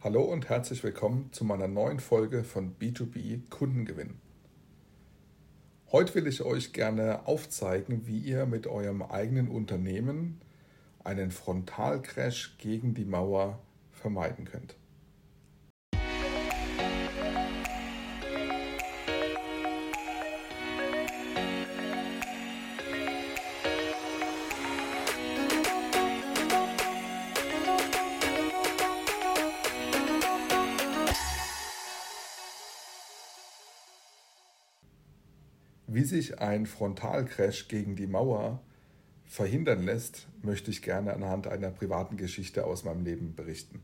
Hallo und herzlich willkommen zu meiner neuen Folge von B2B Kundengewinn. Heute will ich euch gerne aufzeigen, wie ihr mit eurem eigenen Unternehmen einen Frontalcrash gegen die Mauer vermeiden könnt. Wie sich ein Frontalcrash gegen die Mauer verhindern lässt, möchte ich gerne anhand einer privaten Geschichte aus meinem Leben berichten.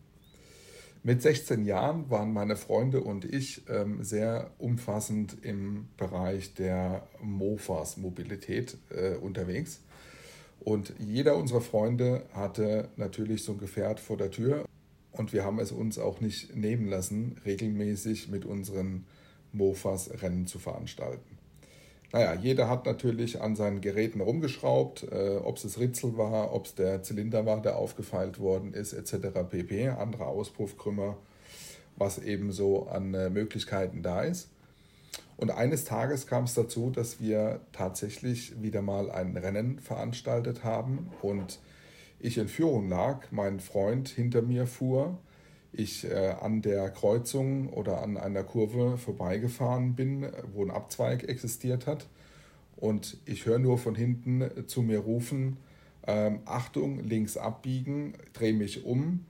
Mit 16 Jahren waren meine Freunde und ich ähm, sehr umfassend im Bereich der Mofas Mobilität äh, unterwegs. Und jeder unserer Freunde hatte natürlich so ein Gefährt vor der Tür. Und wir haben es uns auch nicht nehmen lassen, regelmäßig mit unseren Mofas Rennen zu veranstalten. Naja, jeder hat natürlich an seinen Geräten rumgeschraubt, äh, ob es das Ritzel war, ob es der Zylinder war, der aufgefeilt worden ist, etc. pp. Andere Auspuffkrümmer, was eben so an äh, Möglichkeiten da ist. Und eines Tages kam es dazu, dass wir tatsächlich wieder mal ein Rennen veranstaltet haben und ich in Führung lag, mein Freund hinter mir fuhr ich äh, an der Kreuzung oder an einer Kurve vorbeigefahren bin, wo ein Abzweig existiert hat. Und ich höre nur von hinten zu mir rufen, ähm, Achtung, links abbiegen, drehe mich um,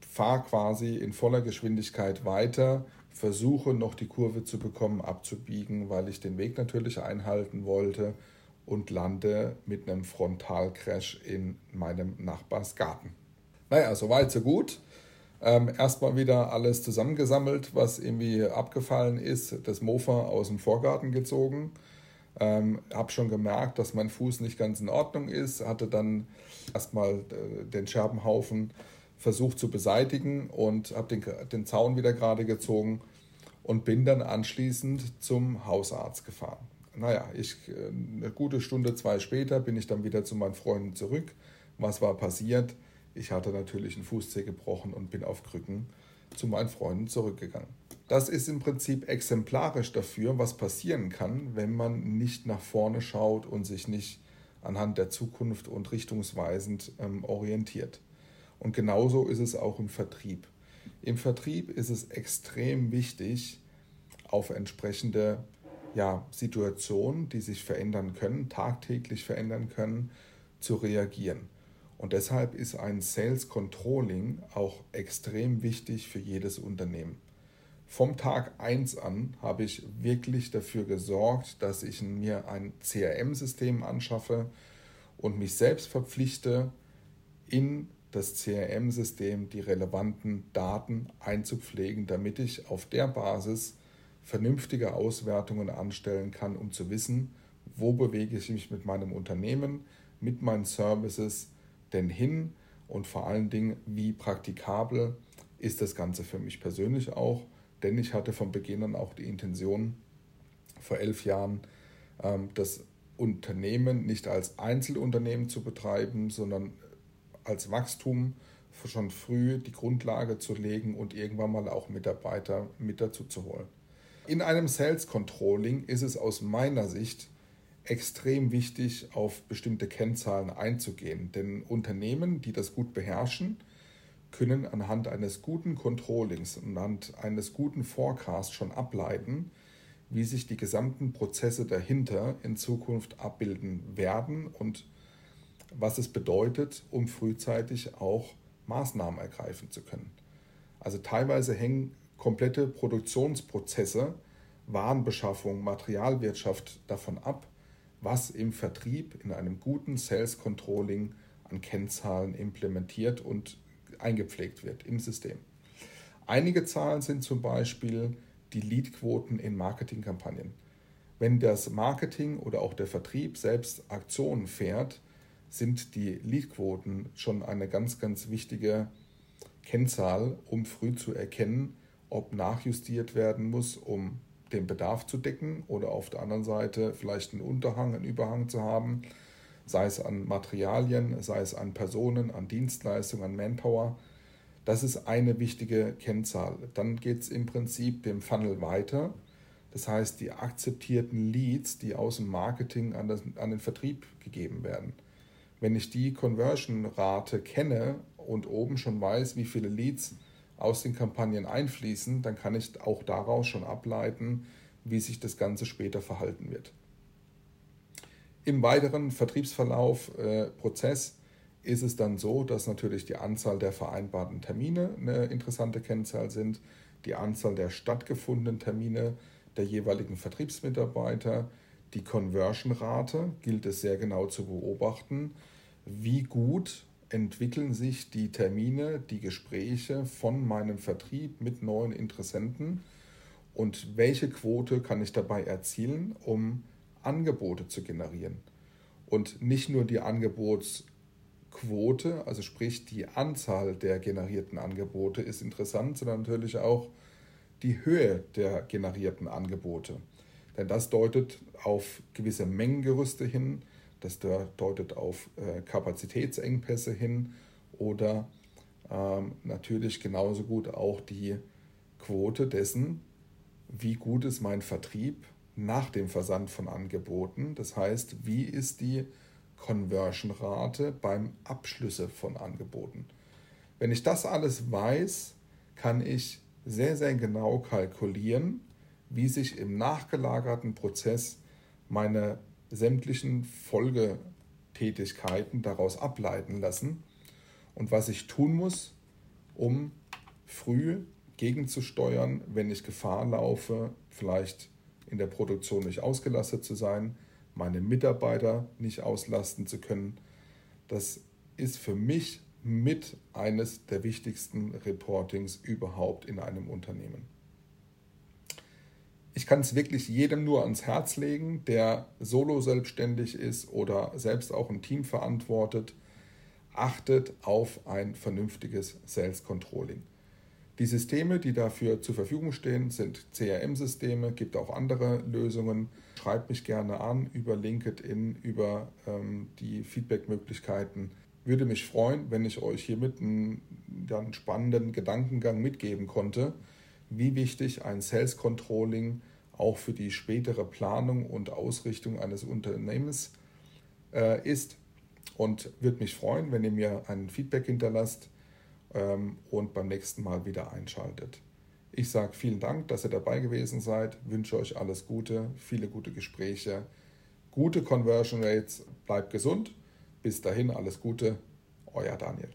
fahre quasi in voller Geschwindigkeit weiter, versuche noch die Kurve zu bekommen, abzubiegen, weil ich den Weg natürlich einhalten wollte und lande mit einem Frontalcrash in meinem Nachbarsgarten. Naja, soweit, so gut. Ähm, erstmal wieder alles zusammengesammelt, was irgendwie abgefallen ist, das Mofa aus dem Vorgarten gezogen. Ähm, habe schon gemerkt, dass mein Fuß nicht ganz in Ordnung ist, hatte dann erstmal äh, den Scherbenhaufen versucht zu beseitigen und habe den, den Zaun wieder gerade gezogen und bin dann anschließend zum Hausarzt gefahren. Naja, ich, äh, eine gute Stunde, zwei später bin ich dann wieder zu meinen Freunden zurück. Was war passiert? Ich hatte natürlich einen Fußzeh gebrochen und bin auf Krücken zu meinen Freunden zurückgegangen. Das ist im Prinzip exemplarisch dafür, was passieren kann, wenn man nicht nach vorne schaut und sich nicht anhand der Zukunft und richtungsweisend ähm, orientiert. Und genauso ist es auch im Vertrieb. Im Vertrieb ist es extrem wichtig, auf entsprechende ja, Situationen, die sich verändern können, tagtäglich verändern können, zu reagieren. Und deshalb ist ein Sales Controlling auch extrem wichtig für jedes Unternehmen. Vom Tag 1 an habe ich wirklich dafür gesorgt, dass ich mir ein CRM-System anschaffe und mich selbst verpflichte, in das CRM-System die relevanten Daten einzupflegen, damit ich auf der Basis vernünftige Auswertungen anstellen kann, um zu wissen, wo bewege ich mich mit meinem Unternehmen, mit meinen Services, denn hin und vor allen Dingen, wie praktikabel ist das Ganze für mich persönlich auch, denn ich hatte von Beginn an auch die Intention, vor elf Jahren ähm, das Unternehmen nicht als Einzelunternehmen zu betreiben, sondern als Wachstum schon früh die Grundlage zu legen und irgendwann mal auch Mitarbeiter mit dazu zu holen. In einem Sales Controlling ist es aus meiner Sicht extrem wichtig, auf bestimmte Kennzahlen einzugehen. Denn Unternehmen, die das gut beherrschen, können anhand eines guten Controllings anhand eines guten Forecasts schon ableiten, wie sich die gesamten Prozesse dahinter in Zukunft abbilden werden und was es bedeutet, um frühzeitig auch Maßnahmen ergreifen zu können. Also teilweise hängen komplette Produktionsprozesse, Warenbeschaffung, Materialwirtschaft davon ab, was im Vertrieb in einem guten Sales Controlling an Kennzahlen implementiert und eingepflegt wird im System. Einige Zahlen sind zum Beispiel die Leadquoten in Marketingkampagnen. Wenn das Marketing oder auch der Vertrieb selbst Aktionen fährt, sind die Leadquoten schon eine ganz, ganz wichtige Kennzahl, um früh zu erkennen, ob nachjustiert werden muss, um den Bedarf zu decken oder auf der anderen Seite vielleicht einen Unterhang, einen Überhang zu haben, sei es an Materialien, sei es an Personen, an Dienstleistungen, an Manpower. Das ist eine wichtige Kennzahl. Dann geht es im Prinzip dem Funnel weiter. Das heißt, die akzeptierten Leads, die aus dem Marketing an, das, an den Vertrieb gegeben werden. Wenn ich die Conversion-Rate kenne und oben schon weiß, wie viele Leads aus den Kampagnen einfließen, dann kann ich auch daraus schon ableiten, wie sich das Ganze später verhalten wird. Im weiteren Vertriebsverlauf, äh, Prozess, ist es dann so, dass natürlich die Anzahl der vereinbarten Termine eine interessante Kennzahl sind, die Anzahl der stattgefundenen Termine der jeweiligen Vertriebsmitarbeiter, die Conversion-Rate gilt es sehr genau zu beobachten, wie gut entwickeln sich die Termine, die Gespräche von meinem Vertrieb mit neuen Interessenten und welche Quote kann ich dabei erzielen, um Angebote zu generieren. Und nicht nur die Angebotsquote, also sprich die Anzahl der generierten Angebote ist interessant, sondern natürlich auch die Höhe der generierten Angebote. Denn das deutet auf gewisse Mengengerüste hin, das deutet auf äh, Kapazitätsengpässe hin oder ähm, natürlich genauso gut auch die Quote dessen, wie gut ist mein Vertrieb nach dem Versand von Angeboten. Das heißt, wie ist die Conversion-Rate beim Abschlüsse von Angeboten. Wenn ich das alles weiß, kann ich sehr, sehr genau kalkulieren, wie sich im nachgelagerten Prozess meine sämtlichen Folgetätigkeiten daraus ableiten lassen und was ich tun muss, um früh gegenzusteuern, wenn ich Gefahr laufe, vielleicht in der Produktion nicht ausgelastet zu sein, meine Mitarbeiter nicht auslasten zu können. Das ist für mich mit eines der wichtigsten Reportings überhaupt in einem Unternehmen. Ich kann es wirklich jedem nur ans Herz legen, der solo selbstständig ist oder selbst auch ein Team verantwortet. Achtet auf ein vernünftiges Sales Controlling. Die Systeme, die dafür zur Verfügung stehen, sind CRM-Systeme, gibt auch andere Lösungen. Schreibt mich gerne an über LinkedIn, über ähm, die Feedback-Möglichkeiten. Würde mich freuen, wenn ich euch hiermit einen, einen spannenden Gedankengang mitgeben konnte, wie wichtig ein Sales Controlling auch für die spätere Planung und Ausrichtung eines Unternehmens äh, ist. Und würde mich freuen, wenn ihr mir ein Feedback hinterlasst ähm, und beim nächsten Mal wieder einschaltet. Ich sage vielen Dank, dass ihr dabei gewesen seid, wünsche euch alles Gute, viele gute Gespräche, gute Conversion Rates, bleibt gesund. Bis dahin alles Gute, euer Daniel.